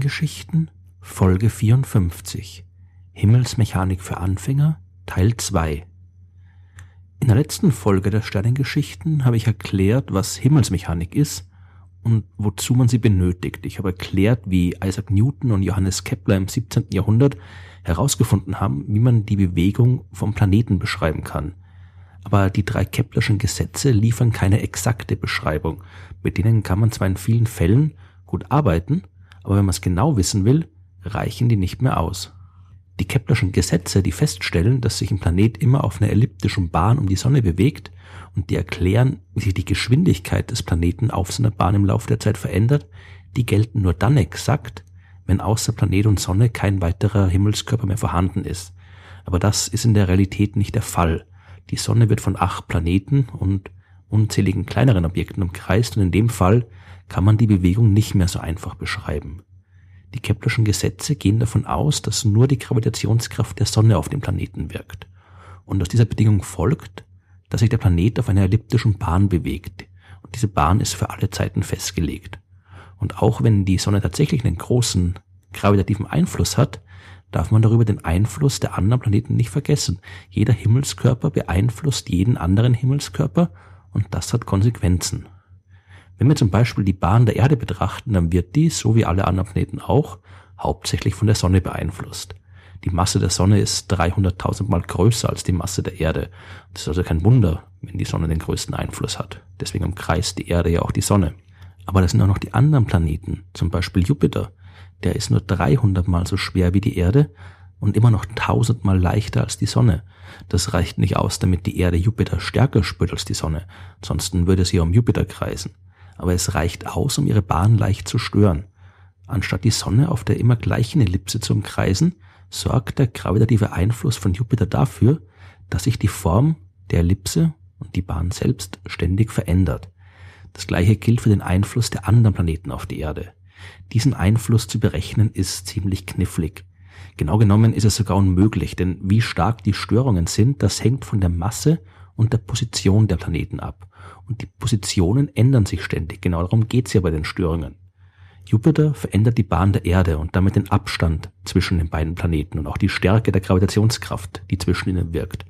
Sternengeschichten Folge 54 Himmelsmechanik für Anfänger Teil 2 In der letzten Folge der Sternengeschichten habe ich erklärt, was Himmelsmechanik ist und wozu man sie benötigt. Ich habe erklärt, wie Isaac Newton und Johannes Kepler im 17. Jahrhundert herausgefunden haben, wie man die Bewegung vom Planeten beschreiben kann. Aber die drei Keplerschen Gesetze liefern keine exakte Beschreibung. Mit denen kann man zwar in vielen Fällen gut arbeiten, aber wenn man es genau wissen will, reichen die nicht mehr aus. Die Keplerschen Gesetze, die feststellen, dass sich ein Planet immer auf einer elliptischen Bahn um die Sonne bewegt und die erklären, wie sich die Geschwindigkeit des Planeten auf seiner Bahn im Laufe der Zeit verändert, die gelten nur dann exakt, wenn außer Planet und Sonne kein weiterer Himmelskörper mehr vorhanden ist. Aber das ist in der Realität nicht der Fall. Die Sonne wird von acht Planeten und unzähligen kleineren Objekten umkreist und in dem Fall kann man die Bewegung nicht mehr so einfach beschreiben. Die Keplerschen Gesetze gehen davon aus, dass nur die Gravitationskraft der Sonne auf dem Planeten wirkt. Und aus dieser Bedingung folgt, dass sich der Planet auf einer elliptischen Bahn bewegt. Und diese Bahn ist für alle Zeiten festgelegt. Und auch wenn die Sonne tatsächlich einen großen gravitativen Einfluss hat, darf man darüber den Einfluss der anderen Planeten nicht vergessen. Jeder Himmelskörper beeinflusst jeden anderen Himmelskörper und das hat Konsequenzen. Wenn wir zum Beispiel die Bahn der Erde betrachten, dann wird die, so wie alle anderen Planeten auch, hauptsächlich von der Sonne beeinflusst. Die Masse der Sonne ist 300.000 Mal größer als die Masse der Erde. Das ist also kein Wunder, wenn die Sonne den größten Einfluss hat. Deswegen umkreist die Erde ja auch die Sonne. Aber das sind auch noch die anderen Planeten, zum Beispiel Jupiter. Der ist nur 300 Mal so schwer wie die Erde und immer noch 1000 Mal leichter als die Sonne. Das reicht nicht aus, damit die Erde Jupiter stärker spürt als die Sonne. Ansonsten würde sie um Jupiter kreisen aber es reicht aus, um ihre Bahn leicht zu stören. Anstatt die Sonne auf der immer gleichen Ellipse zu umkreisen, sorgt der gravitative Einfluss von Jupiter dafür, dass sich die Form der Ellipse und die Bahn selbst ständig verändert. Das gleiche gilt für den Einfluss der anderen Planeten auf die Erde. Diesen Einfluss zu berechnen ist ziemlich knifflig. Genau genommen ist es sogar unmöglich, denn wie stark die Störungen sind, das hängt von der Masse und der Position der Planeten ab und die Positionen ändern sich ständig. Genau darum geht's ja bei den Störungen. Jupiter verändert die Bahn der Erde und damit den Abstand zwischen den beiden Planeten und auch die Stärke der Gravitationskraft, die zwischen ihnen wirkt.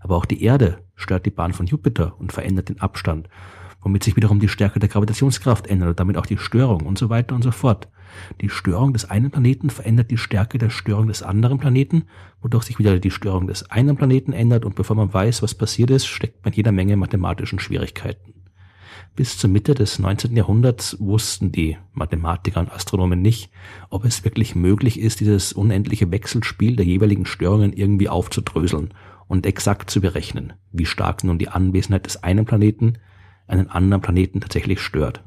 Aber auch die Erde stört die Bahn von Jupiter und verändert den Abstand, womit sich wiederum die Stärke der Gravitationskraft ändert und damit auch die Störung und so weiter und so fort. Die Störung des einen Planeten verändert die Stärke der Störung des anderen Planeten, wodurch sich wieder die Störung des einen Planeten ändert und bevor man weiß, was passiert ist, steckt man jeder Menge mathematischen Schwierigkeiten. Bis zur Mitte des 19. Jahrhunderts wussten die Mathematiker und Astronomen nicht, ob es wirklich möglich ist, dieses unendliche Wechselspiel der jeweiligen Störungen irgendwie aufzudröseln und exakt zu berechnen, wie stark nun die Anwesenheit des einen Planeten einen anderen Planeten tatsächlich stört.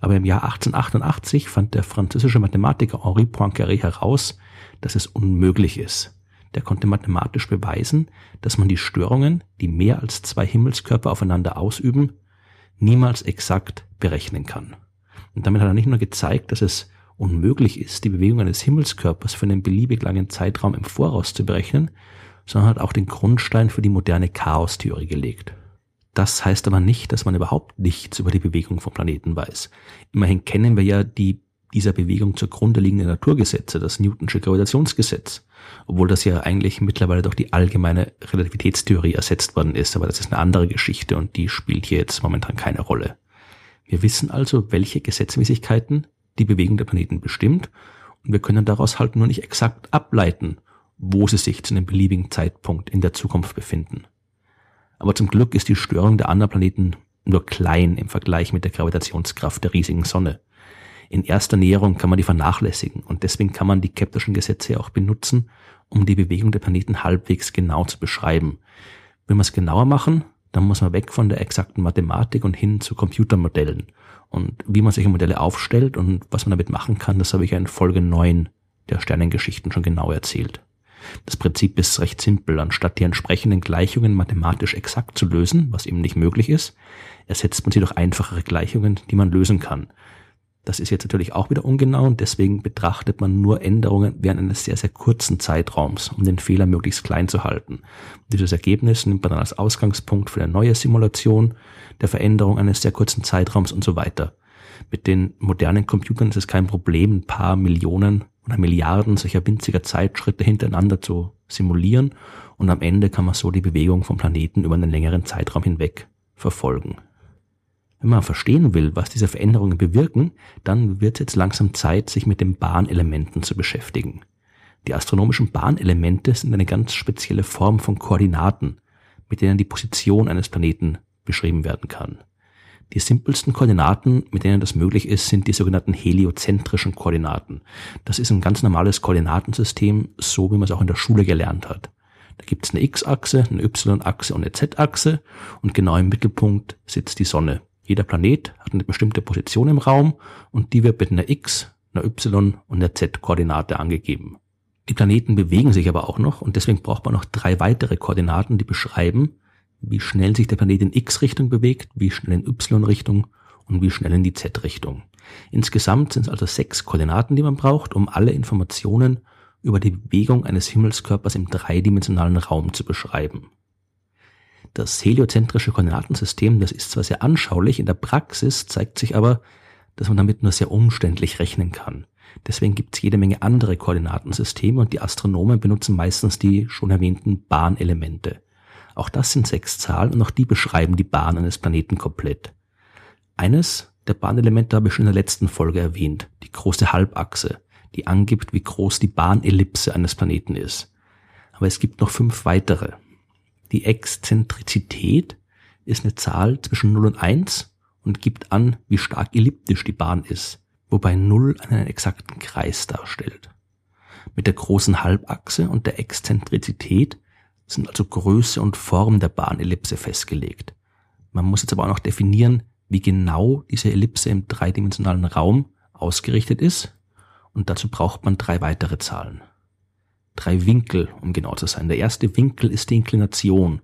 Aber im Jahr 1888 fand der französische Mathematiker Henri Poincaré heraus, dass es unmöglich ist. Der konnte mathematisch beweisen, dass man die Störungen, die mehr als zwei Himmelskörper aufeinander ausüben, niemals exakt berechnen kann. Und damit hat er nicht nur gezeigt, dass es unmöglich ist, die Bewegung eines Himmelskörpers für einen beliebig langen Zeitraum im Voraus zu berechnen, sondern hat auch den Grundstein für die moderne Chaostheorie gelegt. Das heißt aber nicht, dass man überhaupt nichts über die Bewegung von Planeten weiß. Immerhin kennen wir ja die dieser Bewegung zugrunde liegende Naturgesetze, das Newtonsche Gravitationsgesetz, obwohl das ja eigentlich mittlerweile durch die allgemeine Relativitätstheorie ersetzt worden ist, aber das ist eine andere Geschichte und die spielt hier jetzt momentan keine Rolle. Wir wissen also, welche Gesetzmäßigkeiten die Bewegung der Planeten bestimmt und wir können daraus halt nur nicht exakt ableiten, wo sie sich zu einem beliebigen Zeitpunkt in der Zukunft befinden. Aber zum Glück ist die Störung der anderen Planeten nur klein im Vergleich mit der Gravitationskraft der riesigen Sonne. In erster Näherung kann man die vernachlässigen und deswegen kann man die Keplerschen Gesetze auch benutzen, um die Bewegung der Planeten halbwegs genau zu beschreiben. Will man es genauer machen, dann muss man weg von der exakten Mathematik und hin zu Computermodellen. Und wie man solche Modelle aufstellt und was man damit machen kann, das habe ich ja in Folge 9 der Sternengeschichten schon genau erzählt. Das Prinzip ist recht simpel. Anstatt die entsprechenden Gleichungen mathematisch exakt zu lösen, was eben nicht möglich ist, ersetzt man sie durch einfachere Gleichungen, die man lösen kann. Das ist jetzt natürlich auch wieder ungenau und deswegen betrachtet man nur Änderungen während eines sehr, sehr kurzen Zeitraums, um den Fehler möglichst klein zu halten. dieses Ergebnis nimmt man dann als Ausgangspunkt für eine neue Simulation der Veränderung eines sehr kurzen Zeitraums und so weiter. Mit den modernen Computern ist es kein Problem, ein paar Millionen oder Milliarden solcher winziger Zeitschritte hintereinander zu simulieren und am Ende kann man so die Bewegung vom Planeten über einen längeren Zeitraum hinweg verfolgen. Wenn man verstehen will, was diese Veränderungen bewirken, dann wird es jetzt langsam Zeit, sich mit den Bahnelementen zu beschäftigen. Die astronomischen Bahnelemente sind eine ganz spezielle Form von Koordinaten, mit denen die Position eines Planeten beschrieben werden kann. Die simpelsten Koordinaten, mit denen das möglich ist, sind die sogenannten heliozentrischen Koordinaten. Das ist ein ganz normales Koordinatensystem, so wie man es auch in der Schule gelernt hat. Da gibt es eine X-Achse, eine Y-Achse und eine Z-Achse und genau im Mittelpunkt sitzt die Sonne. Jeder Planet hat eine bestimmte Position im Raum und die wird mit einer X, einer Y und einer Z-Koordinate angegeben. Die Planeten bewegen sich aber auch noch und deswegen braucht man noch drei weitere Koordinaten, die beschreiben, wie schnell sich der Planet in X-Richtung bewegt, wie schnell in Y-Richtung und wie schnell in die Z-Richtung. Insgesamt sind es also sechs Koordinaten, die man braucht, um alle Informationen über die Bewegung eines Himmelskörpers im dreidimensionalen Raum zu beschreiben. Das heliozentrische Koordinatensystem, das ist zwar sehr anschaulich, in der Praxis zeigt sich aber, dass man damit nur sehr umständlich rechnen kann. Deswegen gibt es jede Menge andere Koordinatensysteme und die Astronomen benutzen meistens die schon erwähnten Bahnelemente. Auch das sind sechs Zahlen und auch die beschreiben die Bahn eines Planeten komplett. Eines der Bahnelemente habe ich schon in der letzten Folge erwähnt, die große Halbachse, die angibt, wie groß die Bahnellipse eines Planeten ist. Aber es gibt noch fünf weitere. Die Exzentrizität ist eine Zahl zwischen 0 und 1 und gibt an, wie stark elliptisch die Bahn ist, wobei 0 einen exakten Kreis darstellt. Mit der großen Halbachse und der Exzentrizität sind also Größe und Form der Bahnellipse festgelegt. Man muss jetzt aber auch noch definieren, wie genau diese Ellipse im dreidimensionalen Raum ausgerichtet ist und dazu braucht man drei weitere Zahlen. Drei Winkel, um genau zu sein. Der erste Winkel ist die Inklination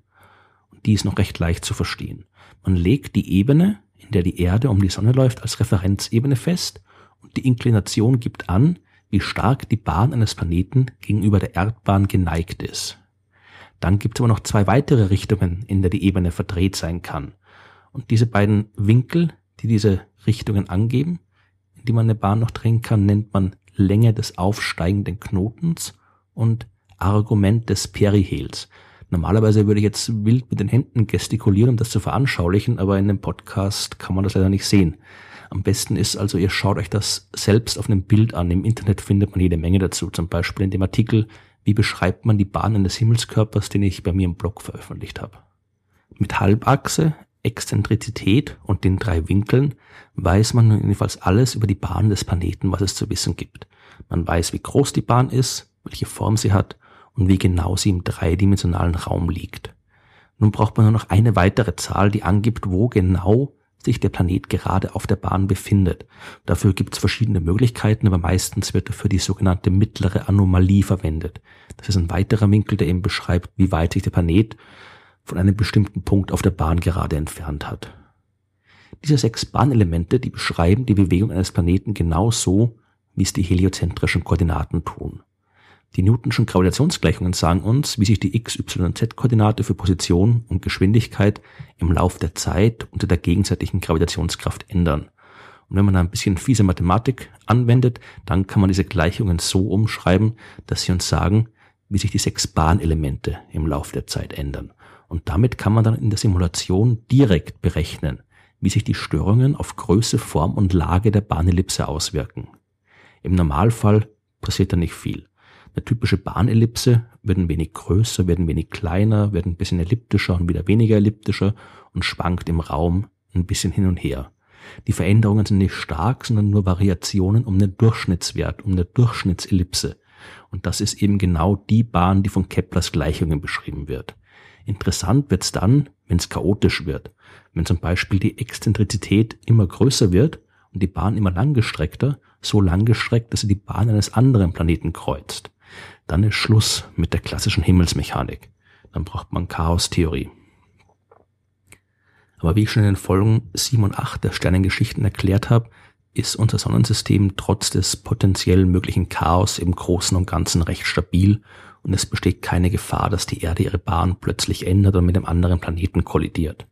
und die ist noch recht leicht zu verstehen. Man legt die Ebene, in der die Erde um die Sonne läuft, als Referenzebene fest und die Inklination gibt an, wie stark die Bahn eines Planeten gegenüber der Erdbahn geneigt ist. Dann gibt es aber noch zwei weitere Richtungen, in der die Ebene verdreht sein kann. Und diese beiden Winkel, die diese Richtungen angeben, in die man eine Bahn noch drehen kann, nennt man Länge des aufsteigenden Knotens und Argument des Perihels. Normalerweise würde ich jetzt wild mit den Händen gestikulieren, um das zu veranschaulichen, aber in dem Podcast kann man das leider nicht sehen. Am besten ist also, ihr schaut euch das selbst auf einem Bild an. Im Internet findet man jede Menge dazu. Zum Beispiel in dem Artikel wie beschreibt man die Bahnen des Himmelskörpers, den ich bei mir im Blog veröffentlicht habe. Mit Halbachse, Exzentrizität und den drei Winkeln weiß man jedenfalls alles über die Bahn des Planeten, was es zu wissen gibt. Man weiß, wie groß die Bahn ist, welche Form sie hat und wie genau sie im dreidimensionalen Raum liegt. Nun braucht man nur noch eine weitere Zahl, die angibt, wo genau sich der Planet gerade auf der Bahn befindet. Dafür gibt es verschiedene Möglichkeiten, aber meistens wird dafür die sogenannte mittlere Anomalie verwendet. Das ist ein weiterer Winkel, der eben beschreibt, wie weit sich der Planet von einem bestimmten Punkt auf der Bahn gerade entfernt hat. Diese sechs Bahnelemente, die beschreiben die Bewegung eines Planeten genauso, wie es die heliozentrischen Koordinaten tun. Die Newtonschen Gravitationsgleichungen sagen uns, wie sich die x, y und z-Koordinate für Position und Geschwindigkeit im Lauf der Zeit unter der gegenseitigen Gravitationskraft ändern. Und wenn man da ein bisschen fiese Mathematik anwendet, dann kann man diese Gleichungen so umschreiben, dass sie uns sagen, wie sich die sechs Bahnelemente im Lauf der Zeit ändern. Und damit kann man dann in der Simulation direkt berechnen, wie sich die Störungen auf Größe, Form und Lage der Bahnellipse auswirken. Im Normalfall passiert da nicht viel. Eine typische Bahnellipse wird ein wenig größer, wird ein wenig kleiner, wird ein bisschen elliptischer und wieder weniger elliptischer und schwankt im Raum ein bisschen hin und her. Die Veränderungen sind nicht stark, sondern nur Variationen um den Durchschnittswert, um eine Durchschnittsellipse. Und das ist eben genau die Bahn, die von Keplers Gleichungen beschrieben wird. Interessant wird's dann, wenn es chaotisch wird. Wenn zum Beispiel die Exzentrizität immer größer wird und die Bahn immer langgestreckter, so langgestreckt, dass sie die Bahn eines anderen Planeten kreuzt dann ist Schluss mit der klassischen Himmelsmechanik. Dann braucht man Chaostheorie. Aber wie ich schon in den Folgen 7 und 8 der Sternengeschichten erklärt habe, ist unser Sonnensystem trotz des potenziell möglichen Chaos im Großen und Ganzen recht stabil und es besteht keine Gefahr, dass die Erde ihre Bahn plötzlich ändert und mit einem anderen Planeten kollidiert.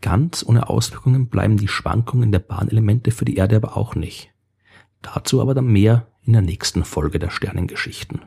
Ganz ohne Auswirkungen bleiben die Schwankungen der Bahnelemente für die Erde aber auch nicht. Dazu aber dann mehr in der nächsten Folge der Sternengeschichten.